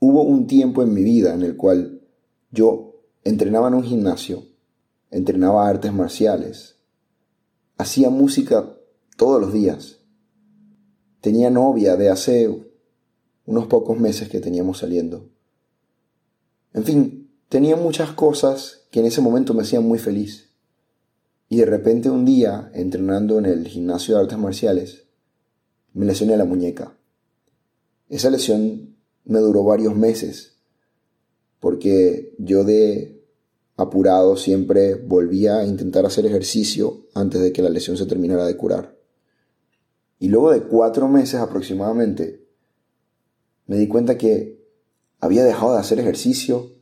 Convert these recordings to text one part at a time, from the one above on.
Hubo un tiempo en mi vida en el cual yo entrenaba en un gimnasio, entrenaba artes marciales, hacía música todos los días. Tenía novia de hace unos pocos meses que teníamos saliendo. En fin, tenía muchas cosas que en ese momento me hacían muy feliz. Y de repente un día, entrenando en el gimnasio de artes marciales, me lesioné la muñeca. Esa lesión me duró varios meses, porque yo de apurado siempre volvía a intentar hacer ejercicio antes de que la lesión se terminara de curar. Y luego de cuatro meses aproximadamente, me di cuenta que había dejado de hacer ejercicio,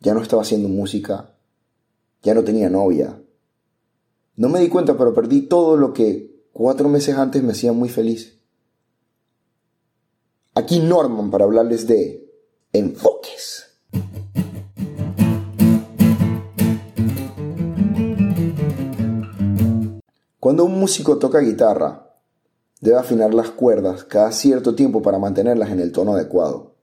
ya no estaba haciendo música, ya no tenía novia. No me di cuenta, pero perdí todo lo que cuatro meses antes me hacía muy feliz. Aquí Norman para hablarles de enfoques. Cuando un músico toca guitarra, debe afinar las cuerdas cada cierto tiempo para mantenerlas en el tono adecuado.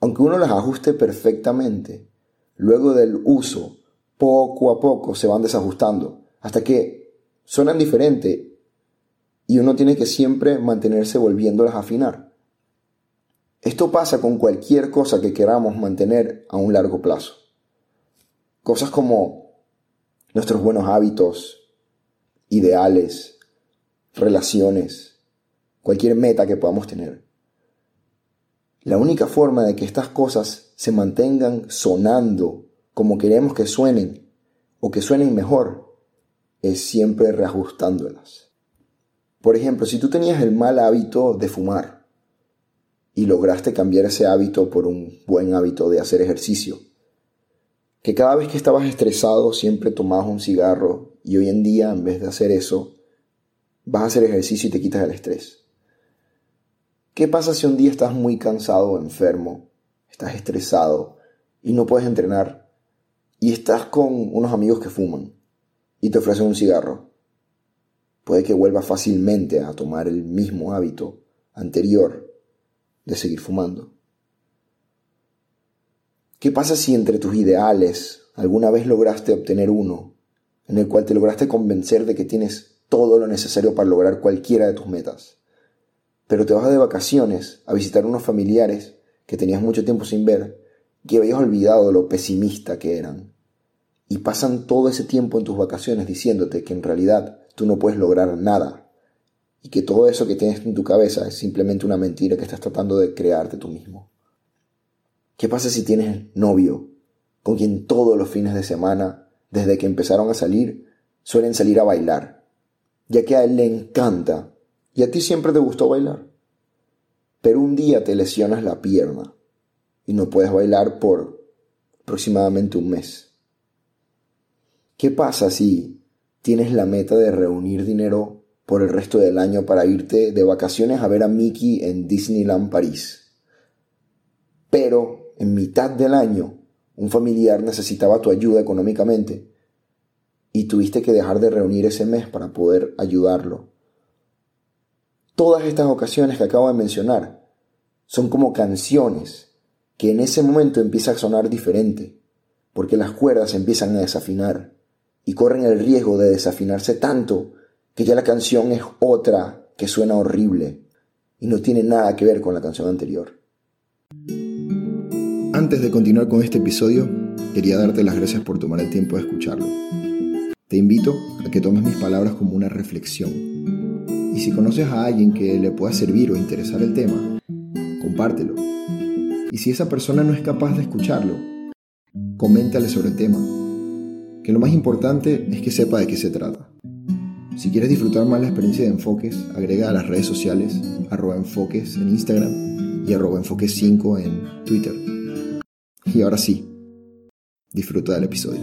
Aunque uno las ajuste perfectamente, luego del uso, poco a poco se van desajustando, hasta que suenan diferente y uno tiene que siempre mantenerse volviéndolas a afinar. Esto pasa con cualquier cosa que queramos mantener a un largo plazo. Cosas como nuestros buenos hábitos, ideales, relaciones, cualquier meta que podamos tener. La única forma de que estas cosas se mantengan sonando como queremos que suenen o que suenen mejor es siempre reajustándolas. Por ejemplo, si tú tenías el mal hábito de fumar y lograste cambiar ese hábito por un buen hábito de hacer ejercicio, que cada vez que estabas estresado siempre tomabas un cigarro y hoy en día, en vez de hacer eso, vas a hacer ejercicio y te quitas el estrés. ¿Qué pasa si un día estás muy cansado enfermo, estás estresado y no puedes entrenar y estás con unos amigos que fuman y te ofrecen un cigarro? Puede que vuelvas fácilmente a tomar el mismo hábito anterior de seguir fumando. ¿Qué pasa si entre tus ideales alguna vez lograste obtener uno en el cual te lograste convencer de que tienes todo lo necesario para lograr cualquiera de tus metas. Pero te vas de vacaciones a visitar unos familiares que tenías mucho tiempo sin ver, que habías olvidado lo pesimista que eran. Y pasan todo ese tiempo en tus vacaciones diciéndote que en realidad tú no puedes lograr nada y que todo eso que tienes en tu cabeza es simplemente una mentira que estás tratando de crearte tú mismo. ¿Qué pasa si tienes novio con quien todos los fines de semana desde que empezaron a salir, suelen salir a bailar, ya que a él le encanta y a ti siempre te gustó bailar. Pero un día te lesionas la pierna y no puedes bailar por aproximadamente un mes. ¿Qué pasa si tienes la meta de reunir dinero por el resto del año para irte de vacaciones a ver a Mickey en Disneyland París? Pero en mitad del año un familiar necesitaba tu ayuda económicamente y tuviste que dejar de reunir ese mes para poder ayudarlo. Todas estas ocasiones que acabo de mencionar son como canciones que en ese momento empiezan a sonar diferente, porque las cuerdas empiezan a desafinar y corren el riesgo de desafinarse tanto que ya la canción es otra que suena horrible y no tiene nada que ver con la canción anterior. Antes de continuar con este episodio, quería darte las gracias por tomar el tiempo de escucharlo. Te invito a que tomes mis palabras como una reflexión. Y si conoces a alguien que le pueda servir o interesar el tema, compártelo. Y si esa persona no es capaz de escucharlo, coméntale sobre el tema. Que lo más importante es que sepa de qué se trata. Si quieres disfrutar más la experiencia de enfoques, agrega a las redes sociales arroba enfoques en Instagram y arroba enfoques 5 en Twitter. Y ahora sí, disfruta del episodio.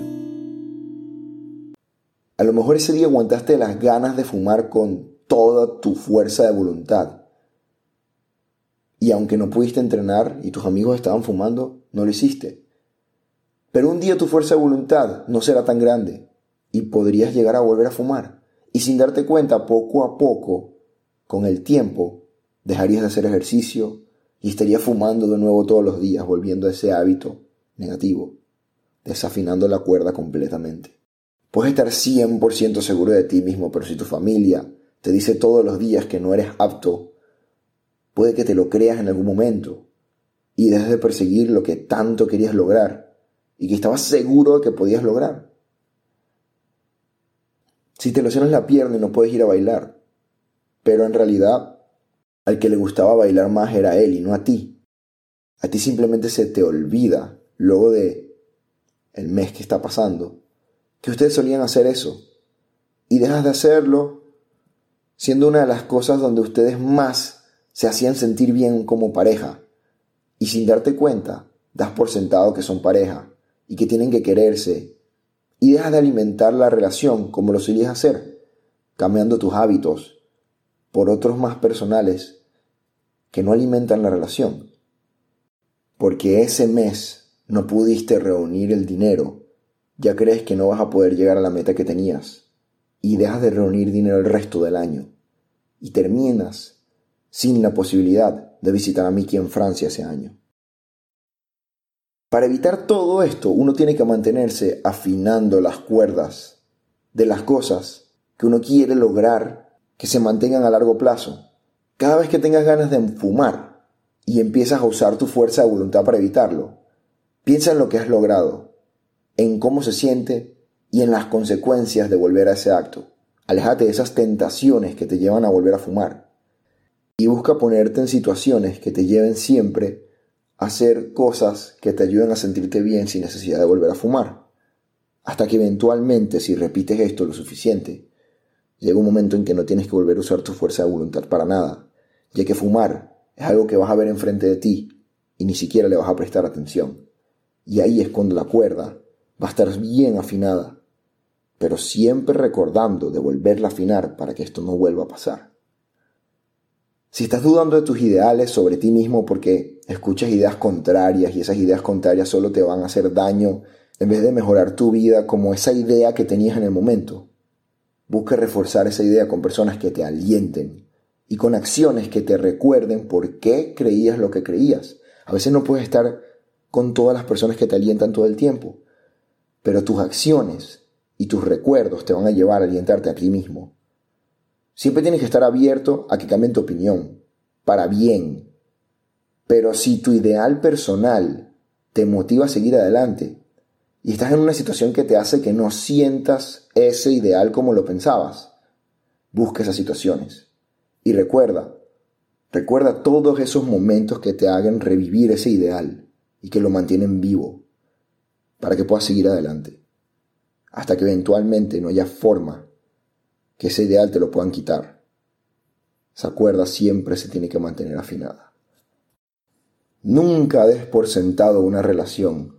A lo mejor ese día aguantaste las ganas de fumar con toda tu fuerza de voluntad. Y aunque no pudiste entrenar y tus amigos estaban fumando, no lo hiciste. Pero un día tu fuerza de voluntad no será tan grande y podrías llegar a volver a fumar. Y sin darte cuenta, poco a poco, con el tiempo, dejarías de hacer ejercicio, y estaría fumando de nuevo todos los días, volviendo a ese hábito negativo, desafinando la cuerda completamente. Puedes estar 100% seguro de ti mismo, pero si tu familia te dice todos los días que no eres apto, puede que te lo creas en algún momento y dejes de perseguir lo que tanto querías lograr y que estabas seguro de que podías lograr. Si te lesionas la pierna y no puedes ir a bailar, pero en realidad al que le gustaba bailar más era él y no a ti. A ti simplemente se te olvida luego de el mes que está pasando que ustedes solían hacer eso y dejas de hacerlo siendo una de las cosas donde ustedes más se hacían sentir bien como pareja y sin darte cuenta das por sentado que son pareja y que tienen que quererse y dejas de alimentar la relación como lo solías hacer, cambiando tus hábitos por otros más personales que no alimentan la relación. Porque ese mes no pudiste reunir el dinero, ya crees que no vas a poder llegar a la meta que tenías y dejas de reunir dinero el resto del año y terminas sin la posibilidad de visitar a Mickey en Francia ese año. Para evitar todo esto, uno tiene que mantenerse afinando las cuerdas de las cosas que uno quiere lograr que se mantengan a largo plazo. Cada vez que tengas ganas de fumar y empiezas a usar tu fuerza de voluntad para evitarlo, piensa en lo que has logrado, en cómo se siente y en las consecuencias de volver a ese acto. Alejate de esas tentaciones que te llevan a volver a fumar y busca ponerte en situaciones que te lleven siempre hacer cosas que te ayuden a sentirte bien sin necesidad de volver a fumar. Hasta que eventualmente, si repites esto lo suficiente, llega un momento en que no tienes que volver a usar tu fuerza de voluntad para nada, ya que fumar es algo que vas a ver enfrente de ti y ni siquiera le vas a prestar atención. Y ahí es cuando la cuerda va a estar bien afinada, pero siempre recordando de volverla a afinar para que esto no vuelva a pasar. Si estás dudando de tus ideales sobre ti mismo porque escuchas ideas contrarias y esas ideas contrarias solo te van a hacer daño en vez de mejorar tu vida como esa idea que tenías en el momento, busca reforzar esa idea con personas que te alienten y con acciones que te recuerden por qué creías lo que creías. A veces no puedes estar con todas las personas que te alientan todo el tiempo, pero tus acciones y tus recuerdos te van a llevar a alientarte a ti mismo. Siempre tienes que estar abierto a que cambien tu opinión, para bien. Pero si tu ideal personal te motiva a seguir adelante y estás en una situación que te hace que no sientas ese ideal como lo pensabas, busca esas situaciones. Y recuerda, recuerda todos esos momentos que te hagan revivir ese ideal y que lo mantienen vivo para que puedas seguir adelante. Hasta que eventualmente no haya forma que ese ideal te lo puedan quitar. Esa cuerda siempre se tiene que mantener afinada. Nunca des por sentado una relación.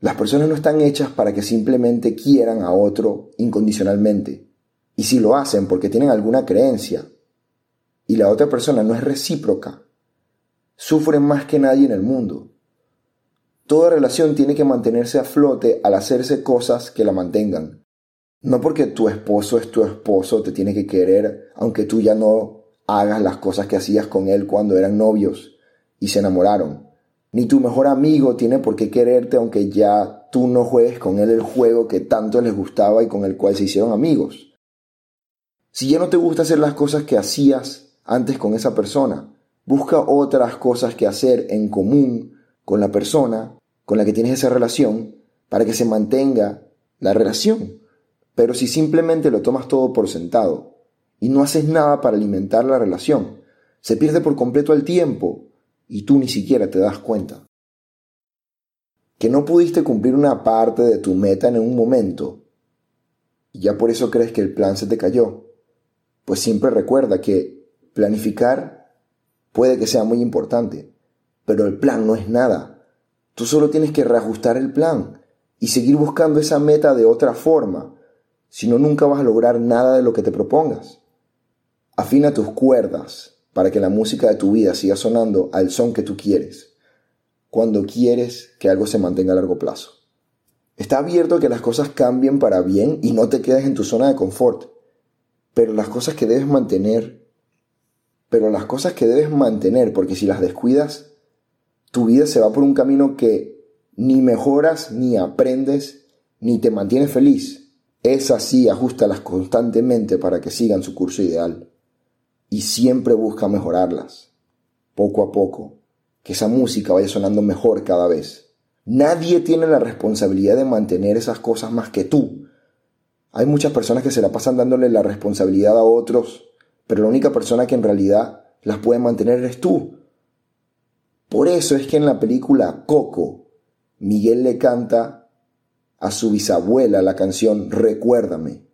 Las personas no están hechas para que simplemente quieran a otro incondicionalmente. Y si lo hacen porque tienen alguna creencia y la otra persona no es recíproca, sufren más que nadie en el mundo. Toda relación tiene que mantenerse a flote al hacerse cosas que la mantengan. No porque tu esposo es tu esposo, te tiene que querer, aunque tú ya no hagas las cosas que hacías con él cuando eran novios y se enamoraron. Ni tu mejor amigo tiene por qué quererte aunque ya tú no juegues con él el juego que tanto les gustaba y con el cual se hicieron amigos. Si ya no te gusta hacer las cosas que hacías antes con esa persona, busca otras cosas que hacer en común con la persona con la que tienes esa relación para que se mantenga la relación. Pero si simplemente lo tomas todo por sentado y no haces nada para alimentar la relación, se pierde por completo el tiempo y tú ni siquiera te das cuenta. Que no pudiste cumplir una parte de tu meta en un momento y ya por eso crees que el plan se te cayó. Pues siempre recuerda que planificar puede que sea muy importante, pero el plan no es nada. Tú solo tienes que reajustar el plan y seguir buscando esa meta de otra forma si no nunca vas a lograr nada de lo que te propongas. Afina tus cuerdas para que la música de tu vida siga sonando al son que tú quieres, cuando quieres que algo se mantenga a largo plazo. Está abierto a que las cosas cambien para bien y no te quedes en tu zona de confort, pero las cosas que debes mantener pero las cosas que debes mantener, porque si las descuidas, tu vida se va por un camino que ni mejoras, ni aprendes, ni te mantiene feliz. Es así, ajustalas constantemente para que sigan su curso ideal. Y siempre busca mejorarlas, poco a poco, que esa música vaya sonando mejor cada vez. Nadie tiene la responsabilidad de mantener esas cosas más que tú. Hay muchas personas que se la pasan dándole la responsabilidad a otros, pero la única persona que en realidad las puede mantener eres tú. Por eso es que en la película Coco, Miguel le canta a su bisabuela la canción Recuérdame.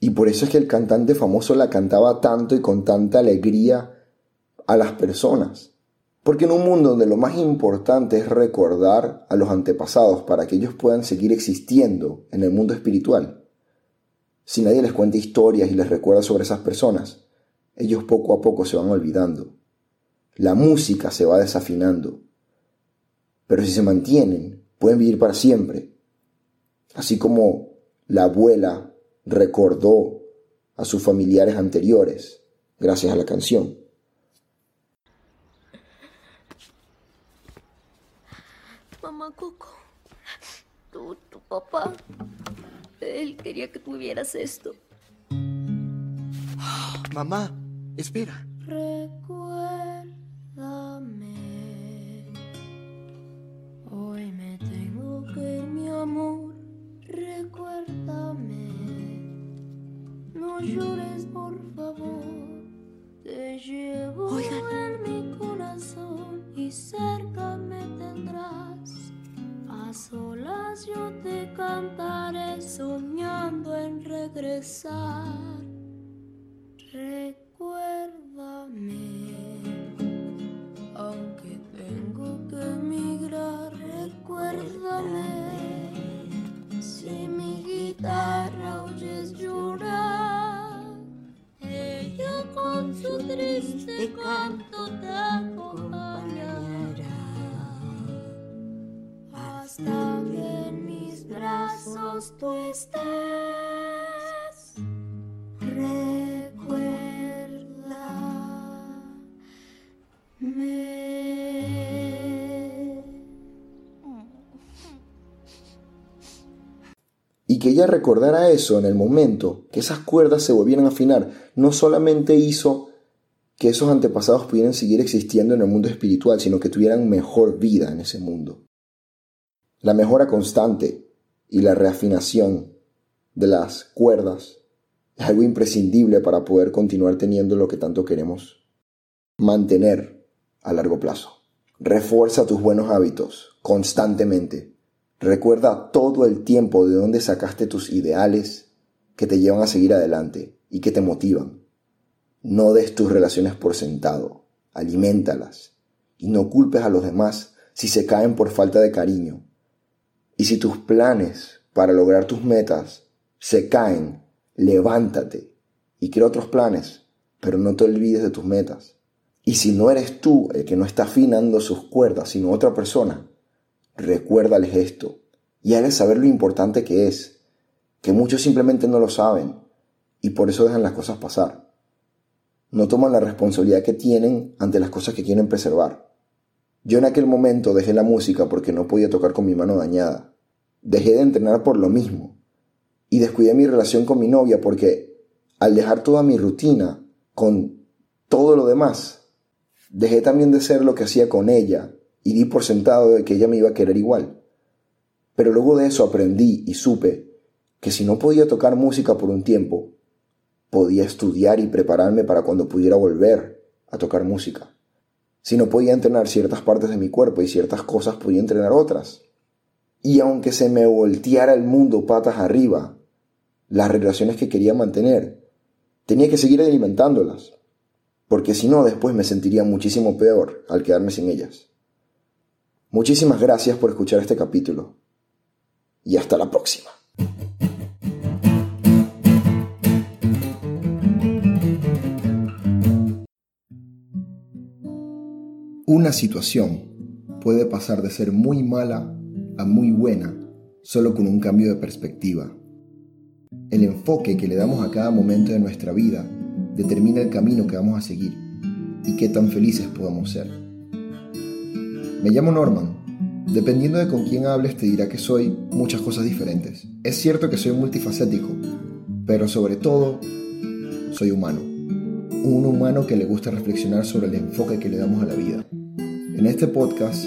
Y por eso es que el cantante famoso la cantaba tanto y con tanta alegría a las personas. Porque en un mundo donde lo más importante es recordar a los antepasados para que ellos puedan seguir existiendo en el mundo espiritual, si nadie les cuenta historias y les recuerda sobre esas personas, ellos poco a poco se van olvidando. La música se va desafinando pero si se mantienen, pueden vivir para siempre. Así como la abuela recordó a sus familiares anteriores gracias a la canción. Mamá Coco, tu, tu papá, él quería que tuvieras esto. Mamá, espera. llores, cantaré soñando en regresar. Recuérdame, aunque tengo que emigrar, recuérdame. Si mi guitarra oyes llorar con su triste canto te acompañará hasta que tú estés. y que ella recordara eso en el momento, que esas cuerdas se volvieran a afinar, no solamente hizo que esos antepasados pudieran seguir existiendo en el mundo espiritual, sino que tuvieran mejor vida en ese mundo. La mejora constante y la reafinación de las cuerdas es algo imprescindible para poder continuar teniendo lo que tanto queremos mantener a largo plazo. Refuerza tus buenos hábitos constantemente Recuerda todo el tiempo de dónde sacaste tus ideales que te llevan a seguir adelante y que te motivan. No des tus relaciones por sentado, alimentalas y no culpes a los demás si se caen por falta de cariño. Y si tus planes para lograr tus metas se caen, levántate y crea otros planes, pero no te olvides de tus metas. Y si no eres tú el que no está afinando sus cuerdas, sino otra persona, recuérdales esto y hazles saber lo importante que es, que muchos simplemente no lo saben y por eso dejan las cosas pasar. No toman la responsabilidad que tienen ante las cosas que quieren preservar. Yo en aquel momento dejé la música porque no podía tocar con mi mano dañada. Dejé de entrenar por lo mismo. Y descuidé mi relación con mi novia porque al dejar toda mi rutina con todo lo demás, dejé también de ser lo que hacía con ella y di por sentado de que ella me iba a querer igual. Pero luego de eso aprendí y supe que si no podía tocar música por un tiempo, podía estudiar y prepararme para cuando pudiera volver a tocar música. Si no podía entrenar ciertas partes de mi cuerpo y ciertas cosas, podía entrenar otras. Y aunque se me volteara el mundo patas arriba, las relaciones que quería mantener, tenía que seguir alimentándolas, porque si no después me sentiría muchísimo peor al quedarme sin ellas. Muchísimas gracias por escuchar este capítulo y hasta la próxima. Una situación puede pasar de ser muy mala a muy buena solo con un cambio de perspectiva. El enfoque que le damos a cada momento de nuestra vida determina el camino que vamos a seguir y qué tan felices podamos ser. Me llamo Norman. Dependiendo de con quién hables te dirá que soy muchas cosas diferentes. Es cierto que soy multifacético, pero sobre todo soy humano. Un humano que le gusta reflexionar sobre el enfoque que le damos a la vida. En este podcast